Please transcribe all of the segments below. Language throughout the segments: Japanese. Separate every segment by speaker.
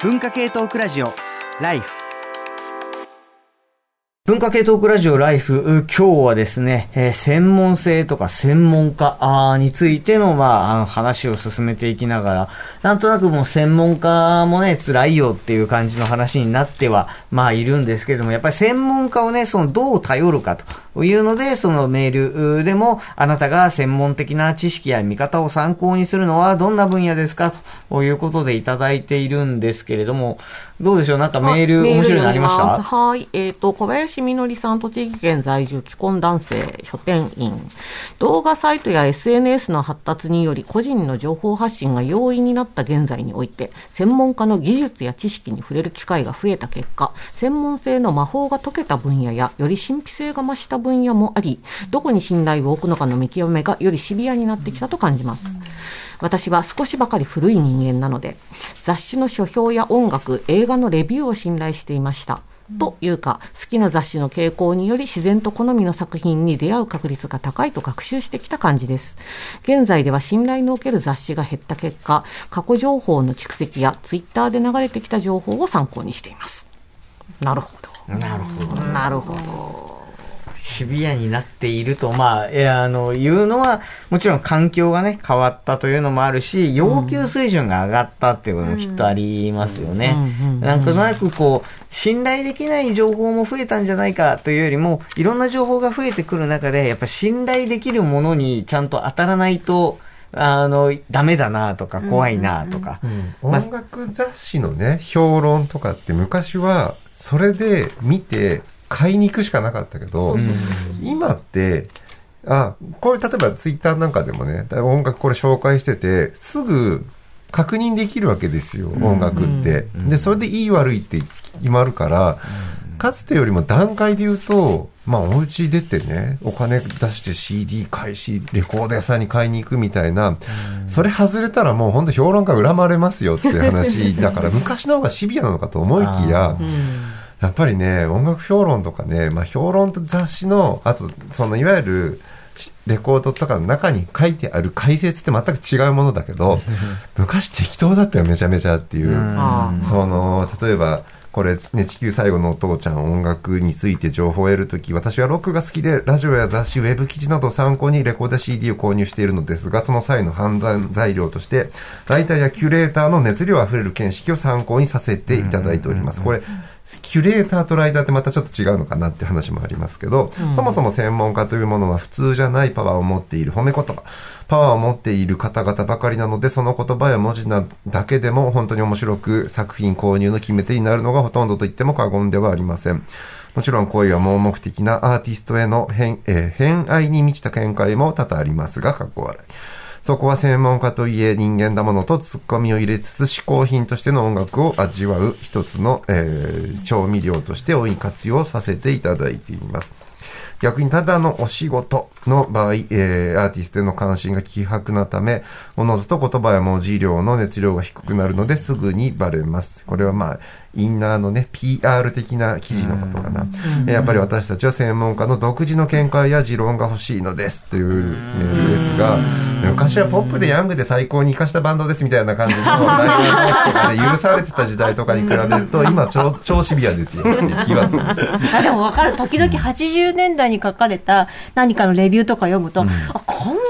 Speaker 1: 文化系トークラジオライフ。文化系トークラジオライフ、今日はですね、えー、専門性とか専門家についての、まあ、あの話を進めていきながら、なんとなくもう専門家もね、辛いよっていう感じの話になっては、まあ、いるんですけれども、やっぱり専門家をね、その、どう頼るかと。というので、そのメールでも、あなたが専門的な知識や見方を参考にするのはどんな分野ですかということでいただいているんですけれども、どうでしょう？なんかメール面白いのありました？
Speaker 2: はい。えっ、ー、と、小林みのりさん、栃木県在住、既婚男性、書店員。動画サイトや SNS の発達により、個人の情報発信が容易になった現在において、専門家の技術や知識に触れる機会が増えた結果、専門性の魔法が解けた分野や、より神秘性が増した分野もあり、どこに信頼を置くのかの見極めがよりシビアになってきたと感じます。私は少しばかり古い人間なので、雑誌の書評や音楽、映画のレビューを信頼していました。というか、好きな雑誌の傾向により自然と好みの作品に出会う確率が高いと学習してきた感じです。現在では信頼のおける雑誌が減った結果、過去情報の蓄積やツイッターで流れてきた情報を参考にしています。なるほど。
Speaker 1: なるほど。
Speaker 2: なるほど。
Speaker 1: シビアになっていると、まあ、いや、あの、言うのは、もちろん環境がね、変わったというのもあるし、要求水準が上がったっていうこともきっとありますよね。なんとなくこう、信頼できない情報も増えたんじゃないかというよりも、いろんな情報が増えてくる中で、やっぱ信頼できるものにちゃんと当たらないと、あの、ダメだなとか、怖いなとか、
Speaker 3: 音楽雑誌のね、評論とかって昔は、それで見て、買いに行くしかなかったけど、今って、あ、これ例えばツイッターなんかでもね、音楽これ紹介してて、すぐ確認できるわけですよ、音楽って。で、それでいい悪いって決まるから、かつてよりも段階で言うと、まあ、お家出てね、お金出して CD 買いし、レコード屋さんに買いに行くみたいな、それ外れたらもう本当評論家恨まれますよって話だから、昔の方がシビアなのかと思いきや、やっぱりね、音楽評論とかね、まあ、評論と雑誌の、あと、その、いわゆる、レコードとかの中に書いてある解説って全く違うものだけど、昔適当だったよ、めちゃめちゃっていう。その、例えば、これ、ね、地球最後のお父ちゃん音楽について情報を得るとき、私はロックが好きで、ラジオや雑誌、ウェブ記事などを参考にレコーダー CD を購入しているのですが、その際の判断材料として、ライターやキュレーターの熱量あふれる見識を参考にさせていただいております。これ、キュレーターとライターってまたちょっと違うのかなって話もありますけど、うん、そもそも専門家というものは普通じゃないパワーを持っている褒め言葉、パワーを持っている方々ばかりなので、その言葉や文字なだけでも本当に面白く作品購入の決め手になるのがほとんどと言っても過言ではありません。もちろん恋は盲目的なアーティストへの偏,、えー、偏愛に満ちた見解も多々ありますが、かっこ笑い。そこは専門家といえ人間だものとツッコミを入れつつ嗜好品としての音楽を味わう一つの、えー、調味料として多い活用させていただいています。逆にただのお仕事の場合、えー、アーティストへの関心が希薄なため、おのずと言葉や文字量の熱量が低くなるのですぐにバレます。これはまあ、インナーのね、PR 的な記事のことかな。やっぱり私たちは専門家の独自の見解や持論が欲しいのですというメールですが、昔はポップでヤングで最高に生かしたバンドですみたいな感じのライブノートとかで許されてた時代とかに比べると、今超超シビアですよ 気はする。
Speaker 4: あでも分かる。時々80年代に書かれた何かのレビューとか読むと、うん、あ、こんな、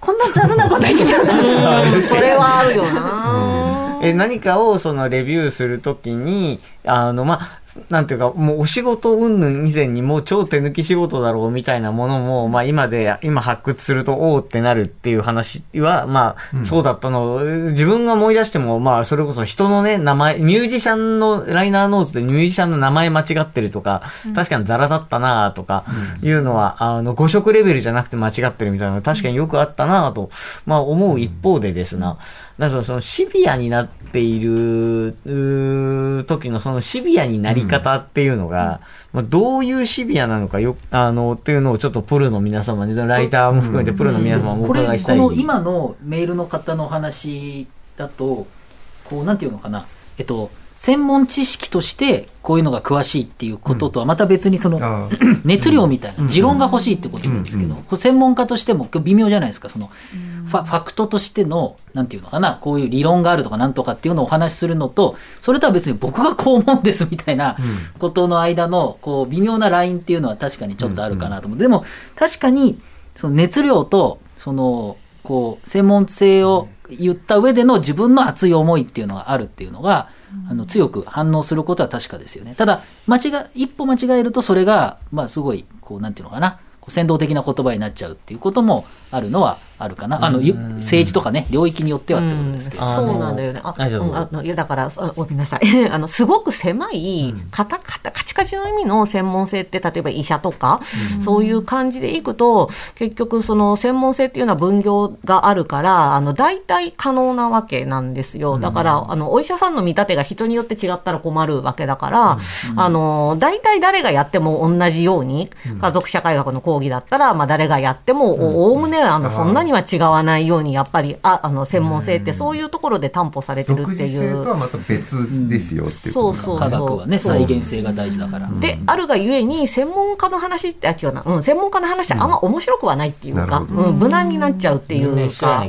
Speaker 4: こんなざるなこと言ってたんだ。
Speaker 2: それはあるよな。
Speaker 1: え何かをそのレビューするときに、あの、まあ、なんていうか、もうお仕事云々以前にもう超手抜き仕事だろうみたいなものも、まあ今で、今発掘するとおおってなるっていう話は、まあ、そうだったの、自分が思い出しても、まあそれこそ人のね、名前、ミュージシャンのライナーノーツでミュージシャンの名前間違ってるとか、確かにザラだったなとか、いうのは、あの、誤色レベルじゃなくて間違ってるみたいなの確かによくあったなと、まあ思う一方でですな、だからそのシビアになっている、時のそのシビアになり方っていうのが、まあ、どういうシビアなのかよ、あの、っていうのをちょっとプロの皆様に、ライターも含めてプロの皆様もお伺いしたい。
Speaker 5: これ、この今のメールの方の話だと、こう、なんていうのかな。えっと、専門知識としてこういうのが詳しいっていうこととはまた別にその、
Speaker 3: あ
Speaker 5: 熱量みたいな持論が欲しいってことなんですけど、専門家としても微妙じゃないですかそのファファクトとしてのなんていうのかなこういう理論があるとかなんとかっていうのをお話しするのとそれとは別に僕がこう思うんですみたいなことの間のこう微妙なラインっていうのは確かにちょっとあるかなと思う、でも確かにその熱量とそのこう専門性を言った上での自分の熱い思いっていうのがあるっていうのが、あの強く反応することは確かですよね。ただ、間違、一歩間違えるとそれが、まあすごい、こう、なんていうのかな、こう先導的な言葉になっちゃうっていうこともあるのはあるかな。あの、ゆ政治とかね、領域によってはってことですけど。
Speaker 1: あの
Speaker 2: そうなんだよね。あ、
Speaker 1: 大丈夫
Speaker 2: うんあのいやだから、あ ごめんなさい。あの、すごく狭い、カタカタ、カチカチの意味の専門性って、例えば医者とか、そういう感じでいくと、結局、その専門性っていうのは分業があるから、あの、大体可能なわけなんですよ。だから、あの、お医者さんの見立てが人によって違ったら困るわけだから、あの、大体誰がやっても同じように、家族社会学の講義だったら、まあ、誰がやっても、おおおむね、あの、そんなには違わないように、やっぱり、あ、あの、専門性ってそういうところで担保されてる
Speaker 3: 独
Speaker 2: っていう。
Speaker 3: 自性とはまた別ですよっていう
Speaker 2: そうそう
Speaker 5: 科学はね、
Speaker 2: そう。
Speaker 5: 再現性が大事だから。
Speaker 2: で、あるがゆえに、専門家の話って、あ、違うな、うん、専門家の話ってあんま面白くはないっていうか、うん、無難になっちゃうっていうか。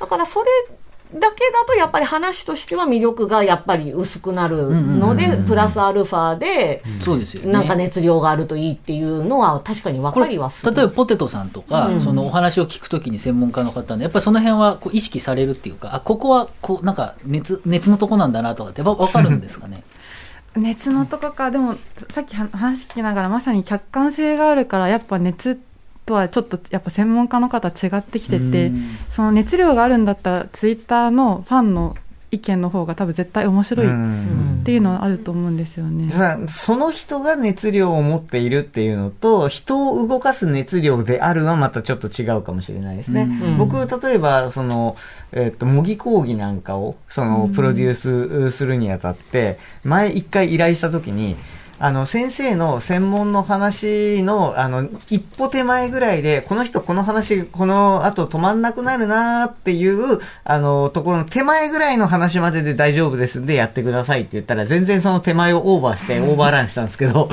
Speaker 2: だから、それ、だけだとやっぱり話としては魅力がやっぱり薄くなるので、プラスアルファで、
Speaker 5: そうですよね。
Speaker 2: なんか熱量があるといいっていうのは確かに分かりはする。
Speaker 5: ばポテトさんとか、
Speaker 2: うん
Speaker 5: そのお話を聞くときに専門家の方のやっぱりその辺はこう意識されるっていうかあここはこうなんか熱熱のとこなんだなとかってわ分かるんですかね？
Speaker 6: 熱のとこかでもさっきは話聞きながらまさに客観性があるからやっぱ熱とはちょっとやっぱ専門家の方違ってきてて
Speaker 5: うん。
Speaker 6: その熱量があるんだったらツイッターのファンの意見の方が多分絶対面白いっ
Speaker 1: うん
Speaker 6: ていうのはあると思うんですよね。
Speaker 1: さその人が熱量を持っているっていうのと、人を動かす熱量であるはまたちょっと違うかもしれないですね。
Speaker 2: うん。
Speaker 1: 僕、例えば、その、えっと、模擬講義なんかを、その、プロデュースするにあたって、前一回依頼したときに、あの、先生の専門の話の、あの、一歩手前ぐらいで、この人この話、この後止まんなくなるなーっていう、あの、ところの手前ぐらいの話までで大丈夫ですんでやってくださいって言ったら、全然その手前をオーバーして、オーバーランしたんですけど、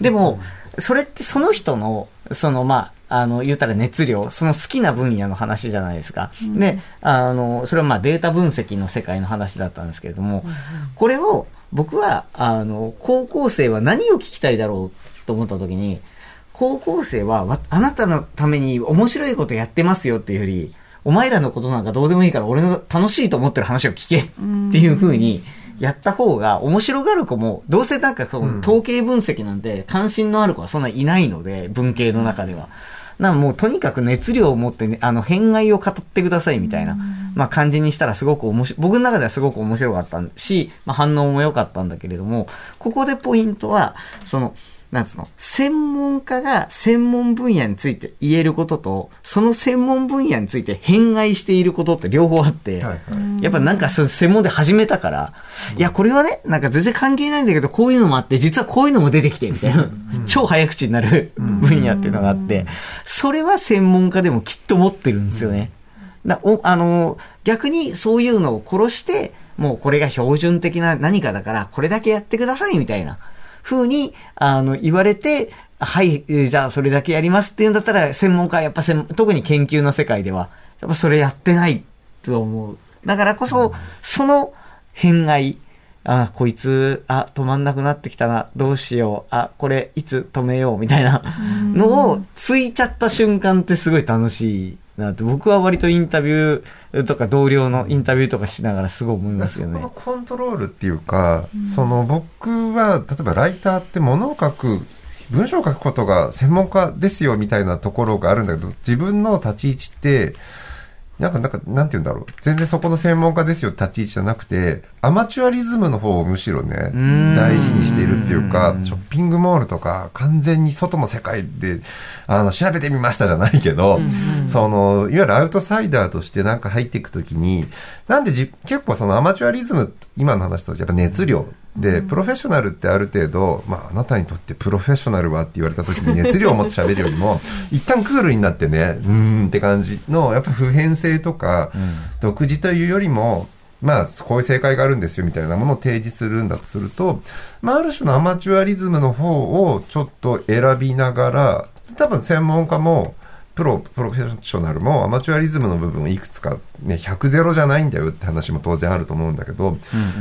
Speaker 1: でも、それってその人の、その、まあ、あの、言ったら熱量、その好きな分野の話じゃないですか。で、あの、それはまあデータ分析の世界の話だったんですけれども、これを僕は、あの、高校生は何を聞きたいだろうと思った時に、高校生はわあなたのために面白いことやってますよっていうより、お前らのことなんかどうでもいいから俺の楽しいと思ってる話を聞けっていう風にやった方が面白がる子も、どうせなんかその統計分析なんて関心のある子はそんないないので、文系の中では。なもうとにかく熱量を持ってね、あの、偏愛を語ってくださいみたいな、まあ感じにしたらすごく面白い、僕の中ではすごく面白かったし、まあ反応も良かったんだけれども、ここでポイントは、その、なんつうの、専門家が専門分野について言えることと、その専門分野について偏愛していることって両方あって、
Speaker 3: はいはい。
Speaker 1: やっぱなんか専門で始めたから、いや、これはね、なんか全然関係ないんだけど、こういうのもあって、実はこういうのも出てきて、みたいな、超早口になる分野っていうのがあって、それは専門家でもきっと持ってるんですよね。だおあの、逆にそういうのを殺して、もうこれが標準的な何かだから、これだけやってください、みたいな風に、あの、言われて、はい、えーじゃあそれだけやりますっていうんだったら、専門家はやっぱ特に研究の世界では、やっぱそれやってないと思う。だからこそ、その偏愛、あ、こいつ、あ、止まんなくなってきたな、どうしよう、あ、これ、いつ止めよう、みたいなのを、ついちゃった瞬間ってすごい楽しいなって、僕は割とインタビューとか同僚のインタビューとかしながらすごい思いますよね
Speaker 3: そこの。コントロールっていうか、その僕は例えばライターって物を書く文章を書くことが専門家ですよみたいなところがあるんだけど自分の立ち位置ってなんか、なんか、なんて言うんだろう。全然そこの専門家ですよ立ち位置じゃなくて、アマチュアリズムの方をむしろね、
Speaker 1: ん。
Speaker 3: 大事にしているっていうか、ショッピングモールとか、完全に外の世界で、あの、調べてみましたじゃないけど、その、いわゆるアウトサイダーとしてなんか入っていくときに、なんでじ、結構そのアマチュアリズム、今の話とやっぱ熱量。で、プロフェッショナルってある程度、まあ、あなたにとってプロフェッショナルはって言われた時に 熱量を持って喋るよりも、一旦クールになってね、うーんって感じの、やっぱ普遍性とか、独自というよりも、まあ、こういう正解があるんですよみたいなものを提示するんだとすると、まあ、ある種のアマチュアリズムの方をちょっと選びながら、多分専門家も、プロ、プロフェッショナルもアマチュアリズムの部分をいくつか、ね、100ゼロじゃないんだよって話も当然あると思うんだけど、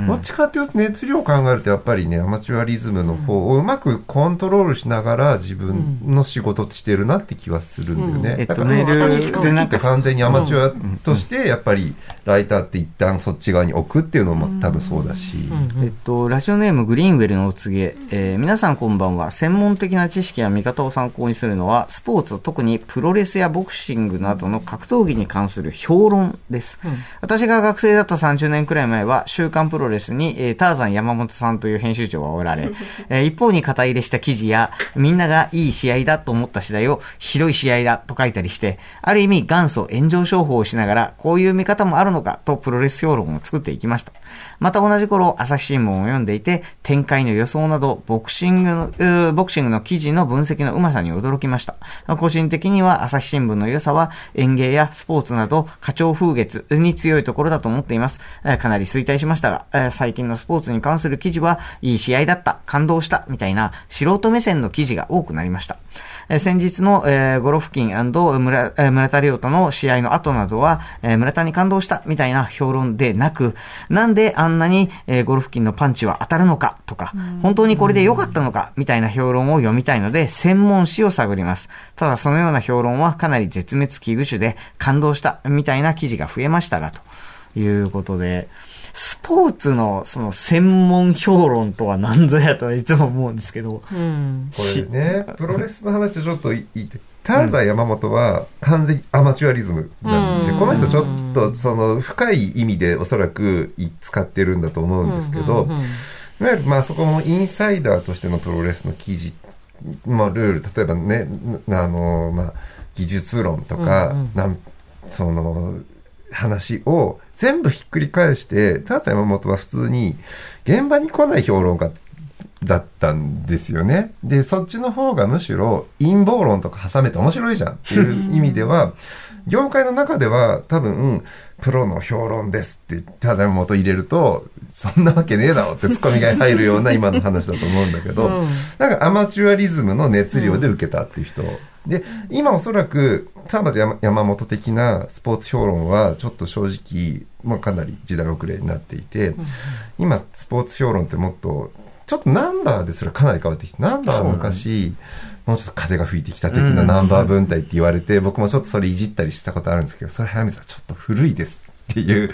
Speaker 3: どっちかっていうと熱量を考えるとやっぱりね、アマチュアリズムの方をうまくコントロールしながら自分の仕事してるなって気はするんだよね。
Speaker 1: えっと、
Speaker 3: だから
Speaker 1: メールでなんか、
Speaker 3: 完全にアマチュアとしてやっぱりライターって一旦そっち側に置くっていうのも多分そうだし、
Speaker 1: えっと、ラジオネームグリーンウェルのお告げ、えー皆さんこんばんは。専門的な知識や見方を参考にするのは、スポーツ、特にプロレスやボクシングなどの格闘技に関する評論です。私が学生だった30年くらい前は、週刊プロレスに、えーターザン山本さんという編集長がおられ、えー一方に肩入れした記事や、みんながいい試合だと思った次第を、ひどい試合だと書いたりして、ある意味元祖炎上商法をしながら、こういう見方もあるのかとプロレス評論を作っていきました。また同じ頃、朝日新聞を読んでいて、展開の予想など、ボクシングの、ボクシングの記事の分析のうまさに驚きました。個人的には朝日新聞の良さは、園芸やスポーツなど、花鳥風月に強いところだと思っています。かなり衰退しましたが、最近のスポーツに関する記事は、いい試合だった、感動した、みたいな、素人目線の記事が多くなりました。先日の、えーゴロフキン村,、えー村田亮との試合の後などは、えー村田に感動したみたいな評論でなく、なんであんなに、えーゴロフキンのパンチは当たるのかとか、本当にこれで良かったのかみたいな評論を読みたいので、専門誌を探ります。ただそのような評論はかなり絶滅危惧種で、感動したみたいな記事が増えましたが、ということで、スポーツのその専門評論とは何ぞやとはいつも思うんですけど、
Speaker 2: うん。
Speaker 3: これね、プロレスの話とちょっと言いて、ターザン山本は完全にアマチュアリズムなんですよ。
Speaker 2: うん。
Speaker 3: この人ちょっとその深い意味でおそらく使ってるんだと思うんですけど、いわゆるまあそこもインサイダーとしてのプロレスの記事、まあルール、例えばね、なあの、まあ技術論とか、
Speaker 2: うんうん。
Speaker 3: なんその話を全部ひっくり返して、ターザン山本は普通に現場に来ない評論家だったんですよね。で、そっちの方がむしろ陰謀論とか挟めて面白いじゃんっていう意味では、業界の中では多分、プロの評論ですって、ただ元入れると、そんなわけねえだろってツッコミが入るような 今の話だと思うんだけど、
Speaker 2: うん
Speaker 3: なんかアマチュアリズムの熱量で受けたっていう人。で、今おそらく、田畑山山本的なスポーツ評論は、ちょっと正直、まあかなり時代遅れになっていて、今、スポーツ評論ってもっと、ちょっとナンバーですらかなり変わってきて、ナンバーは昔、もうちょっと風が吹いてきた的なナンバー分隊って言われて、僕もちょっとそれいじったりしたことあるんですけど、それ早見さんちょっと古いですっていう、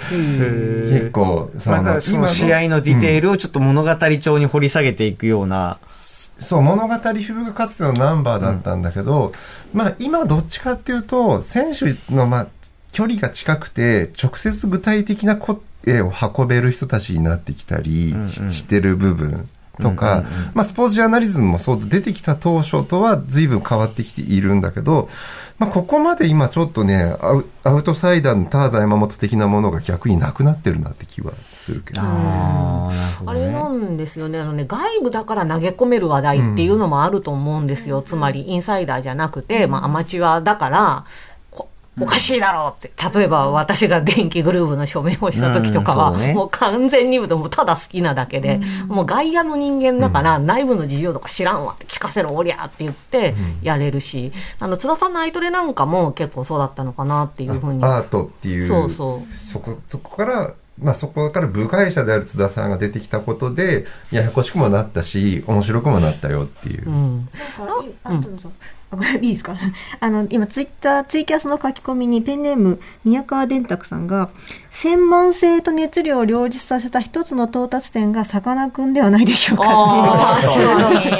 Speaker 3: 結構、そ
Speaker 1: またその試合のディテールをちょっと物語調に掘り下げていくような、
Speaker 3: そう、物語風がかつてのナンバーだったんだけど、まあ今どっちかっていうと、選手のまあ距離が近くて、直接具体的な声を運べる人たちになってきたりしてる部分とか、
Speaker 1: うんうんうん
Speaker 3: まあスポーツジャーナリズムもそう出てきた当初とは随分変わってきているんだけど、まあここまで今ちょっとね、アウアウトサイダーのターザン山本的なものが逆になくなってるなって気はするけど。
Speaker 1: ね
Speaker 2: あれなんですよね。あのね、外部だから投げ込める話題っていうのもあると思うんですよ。つまり、インサイダーじゃなくて、まあ、アマチュアだから、こおかしいだろうって。例えば、私が電気グルーヴの署名をした時とかは、
Speaker 1: うんね。
Speaker 2: もう完全に、もうただ好きなだけで、もう外野の人間だから、内部の事情とか知らんわって聞かせろ、おりゃって言って、やれるし、あの、津田さんのアイトレなんかも結構そうだったのかなっていうふうに。
Speaker 3: アートっていう
Speaker 2: そうそう。
Speaker 3: そこそこからまあそこから部外者である津田さんが出てきたことでややこしくもなったし面白くもなったよっていう、
Speaker 2: うん。
Speaker 4: あ、どうぞ。あこれいいですか？あの、今、ツイッター、ツイキャスの書き込みにペンネーム、宮川電卓さんが、専門性と熱量を両立させた一つの到達点がさかなクンではないでしょうかっていう。
Speaker 2: 確か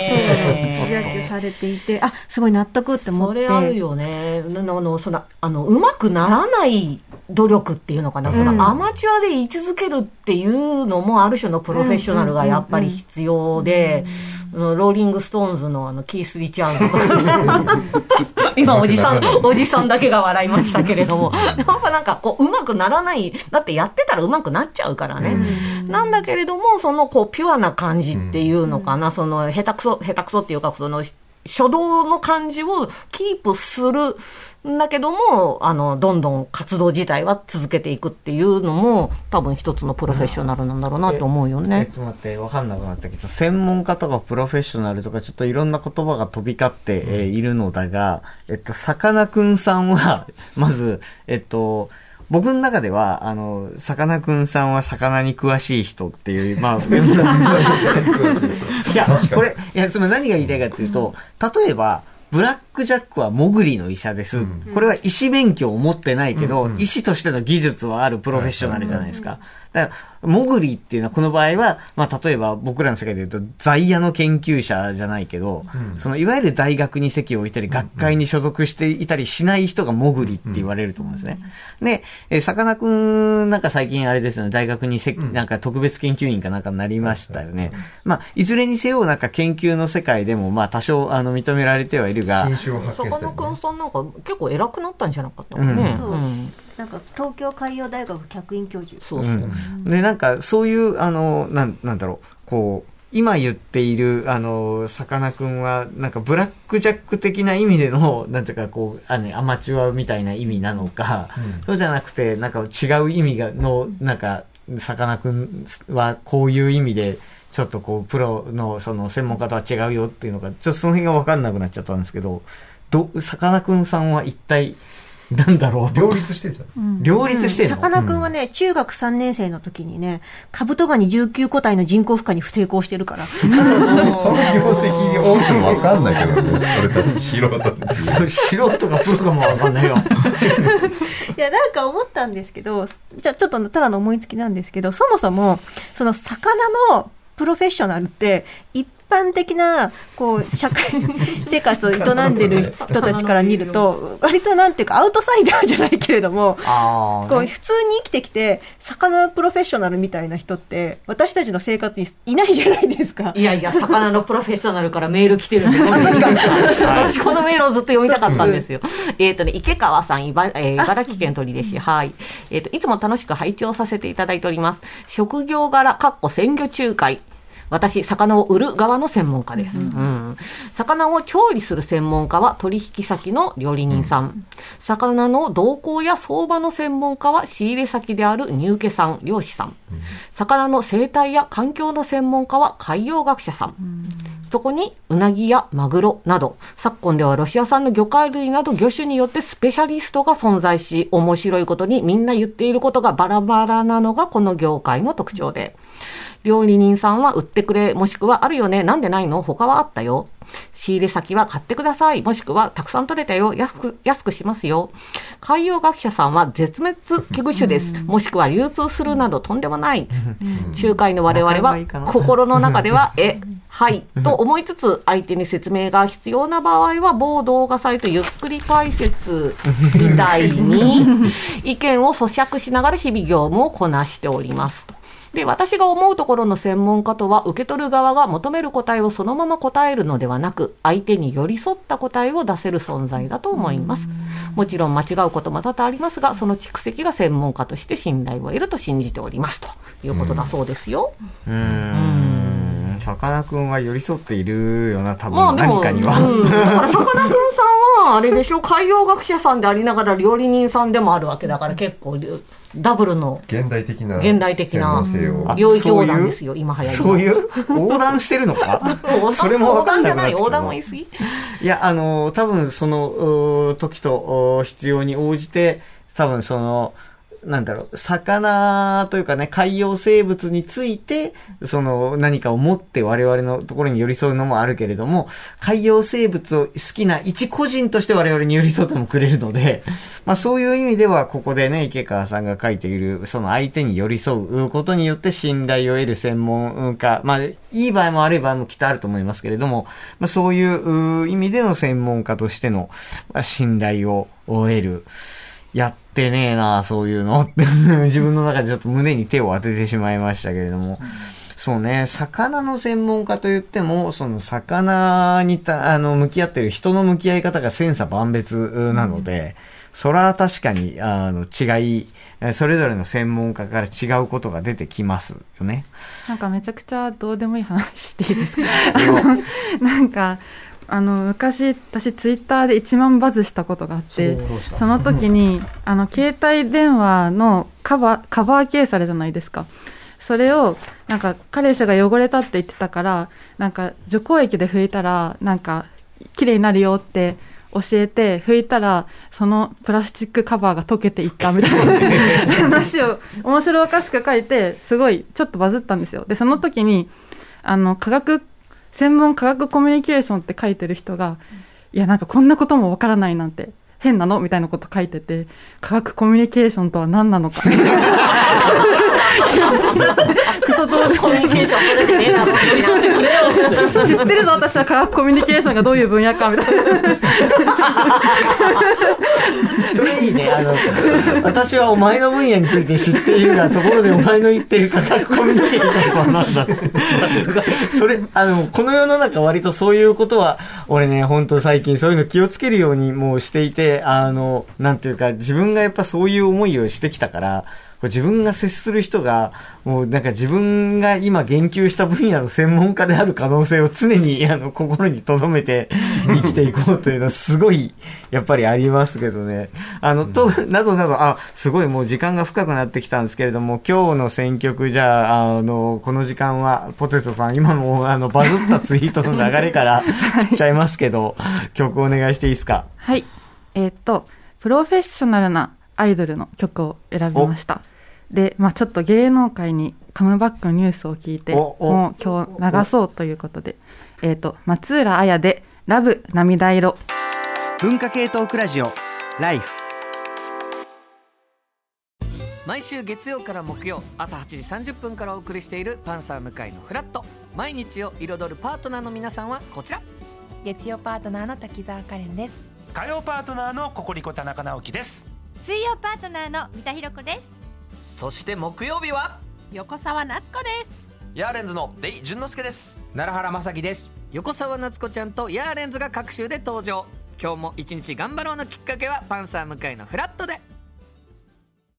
Speaker 2: に。
Speaker 4: つぶやきされていて、あ、すごい納得って思って。
Speaker 2: それあるよね。あの、その、あの、うまくならない努力っていう。のかな。その、アマチュアで居続けるっていう。のも、ある種のプロフェッショナルがやっぱり必要で、あのローリングストーンズのあの、キース・リチャードとか、今、おじさん、おじさんだけが笑いましたけれども、やっぱなんか、こう、うまくならない、だってやってたらうまくなっちゃうからね。なんだけれども、その、こう、ピュアな感じっていうのかな、その、下手くそ、下手くそっていうか、その、初動の感じをキープするんだけども、あの、どんどん活動自体は続けていくっていうのも、多分一つのプロフェッショナルなんだろうなと思うよ
Speaker 1: えっ
Speaker 2: ね。
Speaker 1: と待って、わかんなくなったけど、専門家とかプロフェッショナルとか、ちょっといろんな言葉が飛び交って、えーいるのだが、えっと、さかなクンさんは、まず、えっと、僕の中では、あの、さかなクンさんは魚に詳しい人っていう、まあ、いや、これ、いや、つまり何が言いたいかっていうと、例えば、ブラックジャックはモグリの医者です。これは医師免許を持ってないけど、
Speaker 3: うんうん
Speaker 1: 医師としての技術はあるプロフェッショナルじゃないですか。だから、モグリっていうのはこの場合は、まあ、例えば僕らの世界で言うと、在野の研究者じゃないけど、
Speaker 3: うん。
Speaker 1: その、いわゆる大学に席を置いたり、学会に所属していたりしない人がモグリって言われると思うんですね。で、えーさかなクン、なんか最近あれですよね、大学に席、なんか特別研究員かなんかになりましたよね。まあ、いずれにせよ、なんか研究の世界でも、まあ、多少、あの、認められてはいるが、
Speaker 2: さかなクンさんなんか結構偉くなったんじゃなかったかね。
Speaker 4: なんか東京海洋大学客員教授。
Speaker 2: そうそう。
Speaker 1: うん。で、なんか、そういう、あの、なん、なんだろう、こう、今言っている、あの、さかなクンは、なんか、ブラックジャック的な意味での、なんていうか、こう、あね、アマチュアみたいな意味なのか、
Speaker 3: うん。
Speaker 1: そうじゃなくて、なんか違う意味が、の、なんか、さかなクンはこういう意味で、ちょっとこう、プロの、その、専門家とは違うよっていうのが、ちょっとその辺がわかんなくなっちゃったんですけど、ど、さかなクンさんは一体、なんだろう。
Speaker 3: 両立してんじゃん。
Speaker 1: 両立してるの、
Speaker 4: さかなクンはね、中学3年生の時にね、カブトガニ19個体の人工孵化に不成功してるから。
Speaker 3: その業績に多いのわかんないけどね、俺たち素人。
Speaker 1: 素人がプロかもわかんないよ。
Speaker 4: いや、なんか思ったんですけど、じゃあちょっとただの思いつきなんですけど、そもそも、その魚のプロフェッショナルって、一般的な、こう、社会 生活を営んでる人たちから見ると、割となんていうか、アウトサイダーじゃないけれども、
Speaker 1: あ
Speaker 4: こう普通に生きてきて、魚プロフェッショナルみたいな人って、私たちの生活にいないじゃないですか。
Speaker 2: いやいや、魚のプロフェッショナルからメール来てるんで、私このメールをずっと読みたかったんですよ。えっとね、池川さん、いばえー茨城県取手市、はい。えっ、と、いつも楽しく拝聴させていただいております。職業柄、かっこ鮮魚仲介。私、魚を売る側の専門家です。うん魚を調理する専門家は取引先の料理人さん。魚の動向や相場の専門家は仕入れ先である入家さん、漁師さん。魚の生態や環境の専門家は海洋学者さん。そこに、うなぎやマグロなど、昨今ではロシア産の魚介類など魚種によってスペシャリストが存在し、面白いことにみんな言っていることがバラバラなのがこの業界の特徴で。料理人さんは売ってくれ、もしくはあるよね、なんでないの？他はあったよ。仕入れ先は買ってください、もしくはたくさん取れたよ、安く、安くしますよ。海洋学者さんは絶滅危惧種です。もしくは流通するなどとんでもない。仲介の我々は心の中では、え、はい、と思いつつ、相手に説明が必要な場合は、某動画サイトゆっくり解説みたいに、意見を咀嚼しながら日々業務をこなしておりますと。で、私が思うところの専門家とは、受け取る側が求める答えをそのまま答えるのではなく、相手に寄り添った答えを出せる存在だと思います。もちろん間違うことも多々ありますが、その蓄積が専門家として信頼を得ると信じております。ということだそうですよ。
Speaker 1: うーん。さかなクンは寄り添っているよな、多分
Speaker 2: まあでも、
Speaker 1: 何かには。
Speaker 2: うん、だからさかなクンさんは、あれでしょ、海洋学者さんでありながら料理人さんでもあるわけだから、結構、ダブルの。
Speaker 3: 現代的な。
Speaker 2: 現代的な
Speaker 3: 専門性を。
Speaker 1: あ
Speaker 2: 領域横断ですよ、今流行りの。
Speaker 1: そういう？横断してるのか？
Speaker 2: 横断？
Speaker 1: それもわかんなくなっ
Speaker 2: 横断じゃない横断も言い過ぎ
Speaker 1: いや、あの、多分その、時と必要に応じて、多分その、なんだろう、魚というかね、海洋生物について、その何かを持って我々のところに寄り添うのもあるけれども、海洋生物を好きな一個人として我々に寄り添ってもくれるので、まあそういう意味では、ここでね、池川さんが書いている、その相手に寄り添うことによって信頼を得る専門家、まあ、いい場合も悪い場合もきっとあると思いますけれども、まあそういう意味での専門家としての信頼を得る。やってねえな、そういうのって 自分の中でちょっと胸に手を当ててしまいましたけれども。そうね、魚の専門家といっても、その魚にた、あの、向き合ってる人の向き合い方が千差万別なので、それは確かに、あの、違い、それぞれの専門家から違うことが出てきますよね。
Speaker 6: なんかめちゃくちゃどうでもいい話していいですか？なんかあの昔私ツイッターで1万バズしたことがあってその時にあの携帯電話のカバーカバーケースあるじゃないですか。それをなんか彼氏が汚れたって言ってたからなんか除光液で拭いたらなんか綺麗になるよって教えて拭いたらそのプラスチックカバーが溶けていったみたいな 話を面白おかしく書いてすごいちょっとバズったんですよ。でその時にあの科学専門科学コミュニケーションって書いてる人が、いやなんかこんなこともわからないなんて変なの？みたいなこと書いてて科学コミュニケーションとは何なのか クソどう
Speaker 2: コミュニケーション取れてねえな、
Speaker 6: 知ってるぞ私は科学コミュニケーションがどういう分野かみたいな
Speaker 1: それいいね。あの、私はお前の分野について知っているが、ところでお前の言ってる科学コミュニケーションとは何だそれ、あの、この世の中割とそういうことは、俺ね、本当最近そういうの気をつけるようにもうしていて、あの、なんていうか、自分がやっぱそういう思いをしてきたから、自分が接する人が、もうなんか自分が今言及した分野の専門家である可能性を常に あの心に留めて生きていこうというのはすごいやっぱりありますけどね。あの、と、などなど、あ、すごいもう時間が深くなってきたんですけれども、今日の選曲じゃあ、あの、この時間はポテトさん、今のあのバズったツイートの流れから 切っちゃいますけど、曲お願いしていいですか？
Speaker 6: はい。えーっとプロフェッショナルなアイドルの曲を選びましたで、まあ、ちょっと芸能界にカムバックのニュースを聞いてもう今日流そうということで。えーっと松浦綾で「ラブ涙色」
Speaker 7: 文化系トークラジオライフ。
Speaker 8: 毎週月曜から木曜朝8時30分からお送りしている「パンサー向井のフラット」毎日を彩るパートナーの皆さんはこちら。
Speaker 9: 月曜パートナーの滝沢カレンです。
Speaker 10: 火曜パートナーのココリコ田中直樹です。
Speaker 9: 水曜パートナーの三田寛子です
Speaker 8: そして木曜日は？
Speaker 9: 横澤夏子です。
Speaker 11: ヤーレンズのデイ淳之介です。
Speaker 7: 奈良原まさきです。
Speaker 8: 横澤夏子ちゃんとヤーレンズが各週で登場。今日も一日頑張ろうのきっかけは「パンサー向井のフラット」で